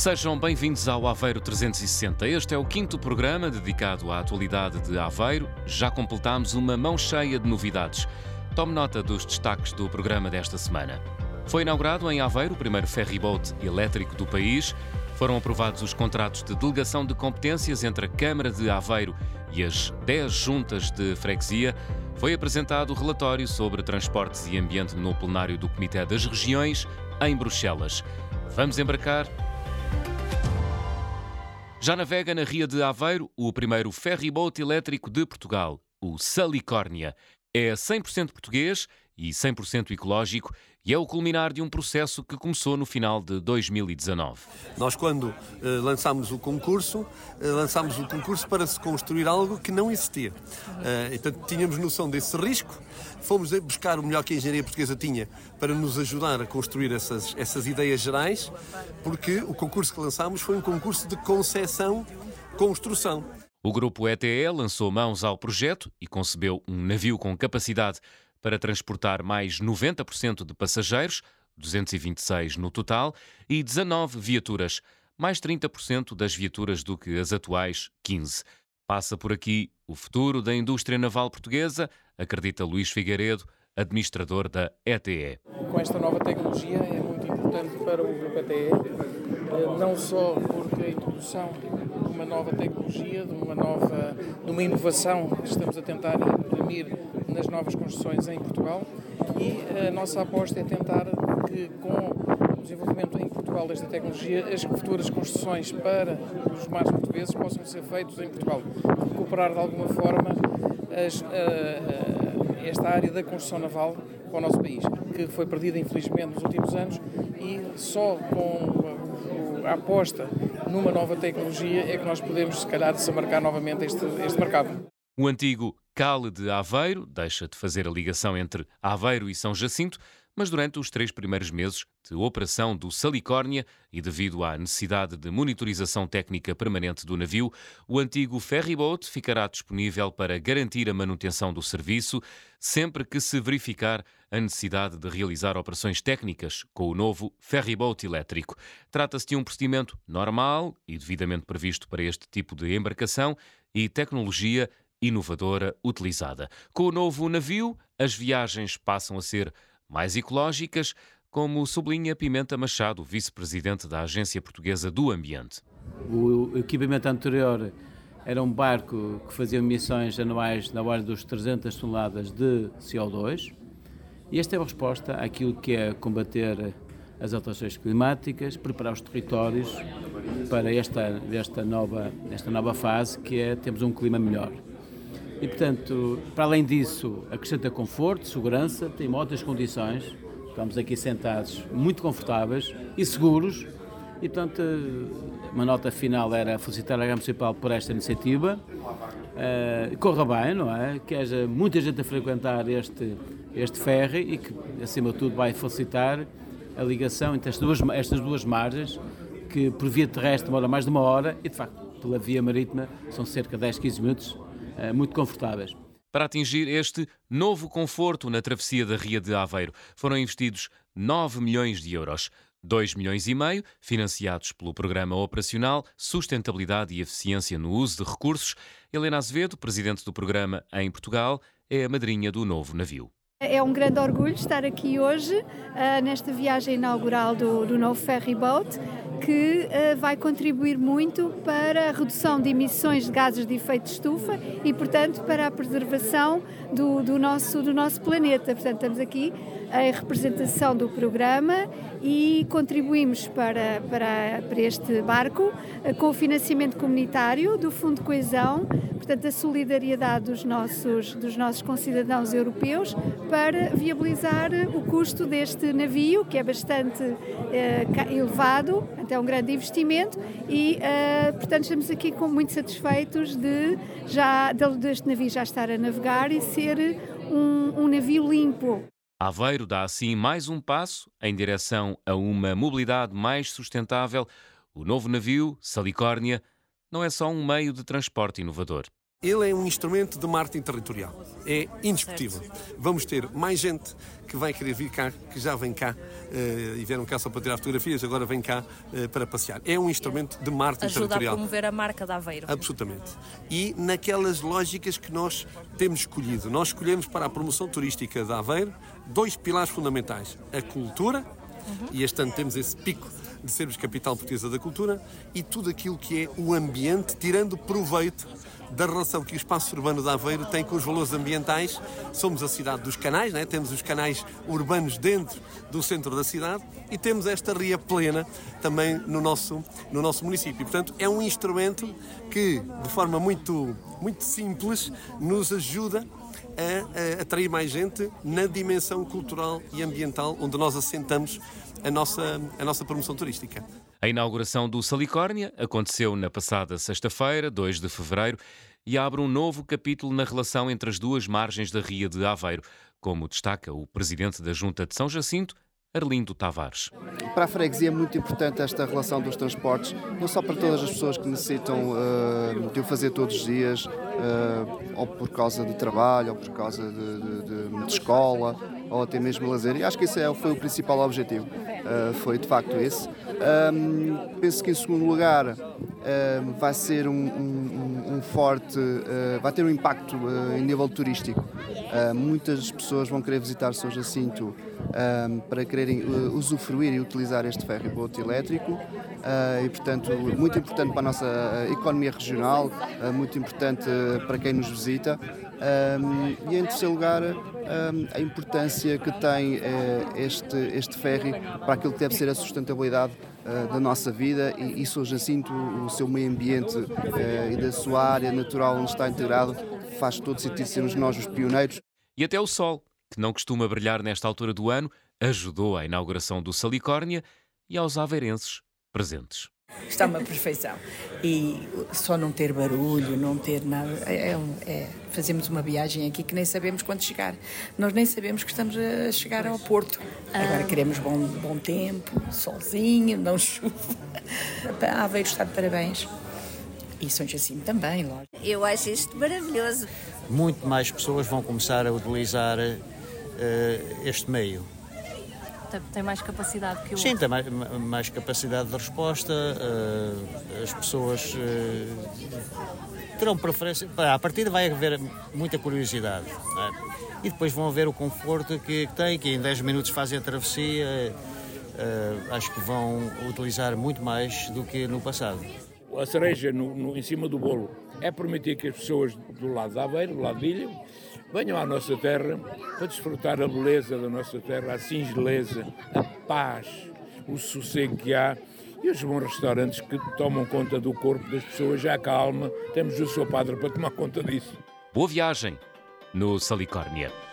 Sejam bem-vindos ao Aveiro 360. Este é o quinto programa dedicado à atualidade de Aveiro. Já completámos uma mão cheia de novidades. Tome nota dos destaques do programa desta semana. Foi inaugurado em Aveiro o primeiro ferryboat elétrico do país. Foram aprovados os contratos de delegação de competências entre a Câmara de Aveiro e as 10 juntas de freguesia. Foi apresentado o relatório sobre transportes e ambiente no plenário do Comitê das Regiões, em Bruxelas. Vamos embarcar já navega na Ria de Aveiro o primeiro ferryboat elétrico de Portugal, o Salicórnia. É 100% português e 100% ecológico e é o culminar de um processo que começou no final de 2019. Nós, quando uh, lançámos o concurso, uh, lançámos o concurso para se construir algo que não existia. Uh, então, tínhamos noção desse risco, fomos buscar o melhor que a engenharia portuguesa tinha para nos ajudar a construir essas, essas ideias gerais, porque o concurso que lançámos foi um concurso de concessão-construção. O grupo ETE lançou mãos ao projeto e concebeu um navio com capacidade para transportar mais 90% de passageiros, 226 no total, e 19 viaturas, mais 30% das viaturas do que as atuais 15. Passa por aqui o futuro da indústria naval portuguesa, acredita Luís Figueiredo, administrador da ETE. Com esta nova tecnologia é muito importante para o grupo ETE, não só porque a introdução de uma nova tecnologia, de uma nova, de uma inovação que estamos a tentar imprimir nas novas construções em Portugal e a nossa aposta é tentar que com o desenvolvimento em Portugal desta tecnologia, as futuras construções para os mares portugueses possam ser feitos em Portugal. Recuperar de alguma forma as, esta área da construção naval para o nosso país, que foi perdida infelizmente nos últimos anos e só com a aposta numa nova tecnologia é que nós podemos, se calhar, desembarcar novamente este, este mercado. O antigo Cale de Aveiro deixa de fazer a ligação entre Aveiro e São Jacinto, mas durante os três primeiros meses de operação do Salicórnia e devido à necessidade de monitorização técnica permanente do navio, o antigo ferryboat ficará disponível para garantir a manutenção do serviço sempre que se verificar a necessidade de realizar operações técnicas com o novo ferryboat elétrico. Trata-se de um procedimento normal e devidamente previsto para este tipo de embarcação e tecnologia inovadora utilizada. Com o novo navio, as viagens passam a ser mais ecológicas, como sublinha Pimenta Machado, vice-presidente da Agência Portuguesa do Ambiente. O equipamento anterior era um barco que fazia emissões anuais na ordem dos 300 toneladas de CO2 e esta é a resposta àquilo que é combater as alterações climáticas, preparar os territórios para esta, esta, nova, esta nova fase que é temos um clima melhor. E, portanto, para além disso, acrescenta conforto, segurança, tem ótimas condições. Estamos aqui sentados muito confortáveis e seguros. E, portanto, uma nota final era felicitar a Câmara Municipal por esta iniciativa. Uh, corra bem, não é? Que haja muita gente a frequentar este, este ferry e que, acima de tudo, vai facilitar a ligação entre estas duas, estas duas margens, que por via terrestre demora mais de uma hora e, de facto, pela via marítima são cerca de 10, 15 minutos muito confortáveis. Para atingir este novo conforto na travessia da Ria de Aveiro, foram investidos 9 milhões de euros. 2 milhões e meio financiados pelo Programa Operacional Sustentabilidade e Eficiência no Uso de Recursos. Helena Azevedo, presidente do programa em Portugal, é a madrinha do novo navio. É um grande orgulho estar aqui hoje, uh, nesta viagem inaugural do, do novo ferry boat que uh, vai contribuir muito para a redução de emissões de gases de efeito de estufa e, portanto, para a preservação do, do, nosso, do nosso planeta. Portanto, estamos aqui em representação do programa e contribuímos para, para, para este barco uh, com o financiamento comunitário do Fundo de Coesão, portanto, a solidariedade dos nossos, dos nossos concidadãos europeus para viabilizar o custo deste navio, que é bastante uh, elevado, é um grande investimento e, uh, portanto, estamos aqui com muito satisfeitos de já deste navio já estar a navegar e ser um, um navio limpo. Aveiro dá assim mais um passo em direção a uma mobilidade mais sustentável. O novo navio, Salicórnia, não é só um meio de transporte inovador. Ele é um instrumento de marketing territorial. É indiscutível. Vamos ter mais gente que vai querer vir cá, que já vem cá uh, e vieram cá só para tirar fotografias, agora vem cá uh, para passear. É um instrumento de marketing Ajuda territorial. Ajuda a promover a marca da Aveiro. Absolutamente. E naquelas lógicas que nós temos escolhido. Nós escolhemos para a promoção turística da Aveiro dois pilares fundamentais. A cultura, uhum. e este ano temos esse pico de sermos capital portuguesa da cultura, e tudo aquilo que é o ambiente, tirando proveito da relação que o espaço urbano de Aveiro tem com os valores ambientais. Somos a cidade dos canais, né? temos os canais urbanos dentro do centro da cidade e temos esta ria plena também no nosso, no nosso município. Portanto, é um instrumento que, de forma muito, muito simples, nos ajuda a, a atrair mais gente na dimensão cultural e ambiental onde nós assentamos a nossa, a nossa promoção turística. A inauguração do Salicórnia aconteceu na passada sexta-feira, 2 de fevereiro, e abre um novo capítulo na relação entre as duas margens da Ria de Aveiro, como destaca o presidente da Junta de São Jacinto, Arlindo Tavares. Para a freguesia é muito importante esta relação dos transportes, não só para todas as pessoas que necessitam uh, de o fazer todos os dias, uh, ou por causa de trabalho, ou por causa de, de, de, escola, ou até mesmo lazer. E acho que esse é, foi o principal objetivo, uh, foi de facto esse. Um, penso que em segundo lugar vai ser um, um, forte, vai ter um impacto em nível turístico. muitas pessoas vão querer visitar São Jacinto para quererem uh, usufruir e utilizar este ferryboat elétrico uh, e, portanto, muito importante para a nossa uh, economia regional, uh, muito importante uh, para quem nos visita. Um, e, em terceiro lugar, um, a importância que tem uh, este, este ferry para aquilo que deve ser a sustentabilidade da nossa vida e, e São Jacinto, o seu meio ambiente e da sua área natural onde está integrado, faz todo sentido sermos nós os pioneiros. E até o sol que não costuma brilhar nesta altura do ano, ajudou à inauguração do Salicórnia e aos aveirenses presentes. Está uma perfeição. E só não ter barulho, não ter nada. É, é, é, fazemos uma viagem aqui que nem sabemos quando chegar. Nós nem sabemos que estamos a chegar ao Porto. Agora queremos bom, bom tempo, solzinho, não chuva. Aveiro está de parabéns. E São Jacinto também, lógico. Eu acho isto maravilhoso. Muito mais pessoas vão começar a utilizar uh, este meio. Tem mais capacidade que o Sim, tem mais, mais capacidade de resposta, uh, as pessoas uh, terão preferência. À partida vai haver muita curiosidade. É? E depois vão ver o conforto que, que tem, que em 10 minutos fazem a travessia. Uh, acho que vão utilizar muito mais do que no passado. A cereja no, no, em cima do bolo é permitir que as pessoas do lado da Aveiro, do lado de Ilha, venham à nossa terra para desfrutar a beleza da nossa terra, a singeleza, a paz, o sossego que há e os bons restaurantes que tomam conta do corpo das pessoas, já calma, temos o seu padre para tomar conta disso. Boa viagem no Salicórnia.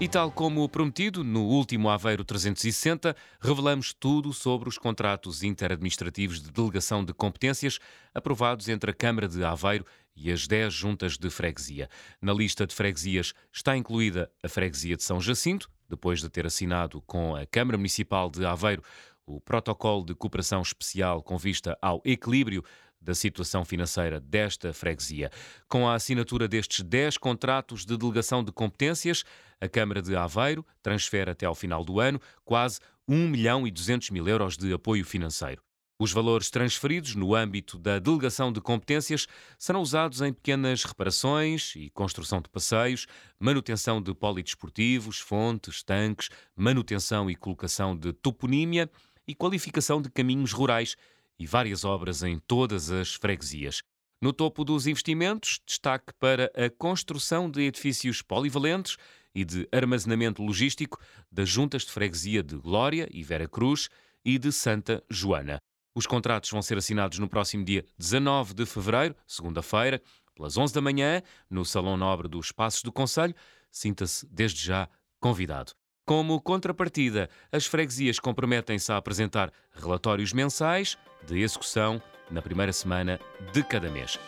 E tal como prometido, no último Aveiro 360, revelamos tudo sobre os contratos interadministrativos de delegação de competências aprovados entre a Câmara de Aveiro e as 10 juntas de freguesia. Na lista de freguesias está incluída a freguesia de São Jacinto, depois de ter assinado com a Câmara Municipal de Aveiro o protocolo de cooperação especial com vista ao equilíbrio da situação financeira desta freguesia. Com a assinatura destes 10 contratos de delegação de competências, a Câmara de Aveiro transfere até ao final do ano quase 1 milhão e 200 mil euros de apoio financeiro. Os valores transferidos no âmbito da delegação de competências serão usados em pequenas reparações e construção de passeios, manutenção de polidesportivos, fontes, tanques, manutenção e colocação de toponímia e qualificação de caminhos rurais e várias obras em todas as freguesias. No topo dos investimentos, destaque para a construção de edifícios polivalentes e de armazenamento logístico das juntas de freguesia de Glória e Vera Cruz e de Santa Joana. Os contratos vão ser assinados no próximo dia 19 de fevereiro, segunda-feira, pelas 11 da manhã, no Salão Nobre dos Passos do Conselho. Sinta-se desde já convidado. Como contrapartida, as freguesias comprometem-se a apresentar relatórios mensais de execução na primeira semana de cada mês.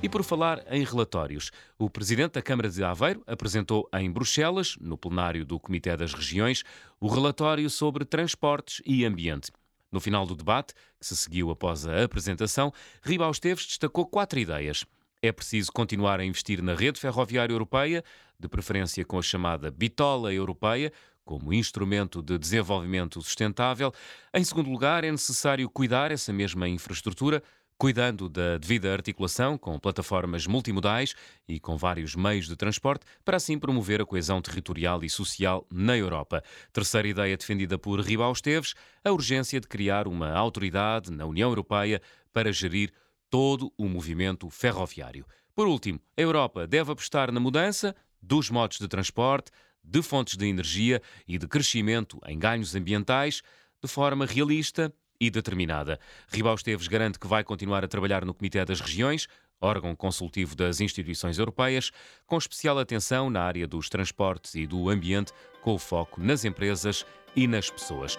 E por falar em relatórios, o presidente da Câmara de Aveiro apresentou em Bruxelas, no plenário do Comitê das Regiões, o relatório sobre transportes e ambiente. No final do debate, que se seguiu após a apresentação, Ribal Esteves destacou quatro ideias. É preciso continuar a investir na rede ferroviária europeia, de preferência com a chamada bitola europeia, como instrumento de desenvolvimento sustentável. Em segundo lugar, é necessário cuidar essa mesma infraestrutura cuidando da devida articulação com plataformas multimodais e com vários meios de transporte, para assim promover a coesão territorial e social na Europa. Terceira ideia defendida por Ribal Esteves, a urgência de criar uma autoridade na União Europeia para gerir todo o movimento ferroviário. Por último, a Europa deve apostar na mudança dos modos de transporte, de fontes de energia e de crescimento em ganhos ambientais de forma realista e determinada. Ribal Esteves garante que vai continuar a trabalhar no Comitê das Regiões, órgão consultivo das instituições europeias, com especial atenção na área dos transportes e do ambiente, com foco nas empresas e nas pessoas.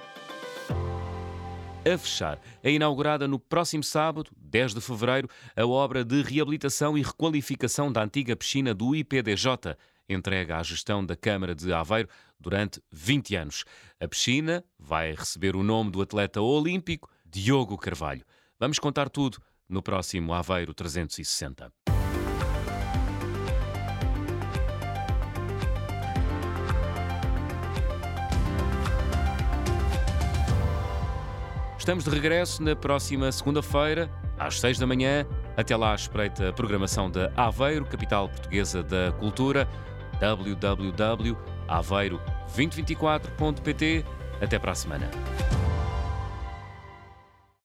A fechar, é inaugurada no próximo sábado, 10 de fevereiro, a obra de reabilitação e requalificação da antiga piscina do IPDJ, entrega à gestão da Câmara de Aveiro durante 20 anos. A piscina vai receber o nome do atleta olímpico Diogo Carvalho. Vamos contar tudo no próximo Aveiro 360. Estamos de regresso na próxima segunda-feira, às 6 da manhã. Até lá, espreita a programação da Aveiro, capital portuguesa da cultura www.aveiro2024.pt. Até para a semana.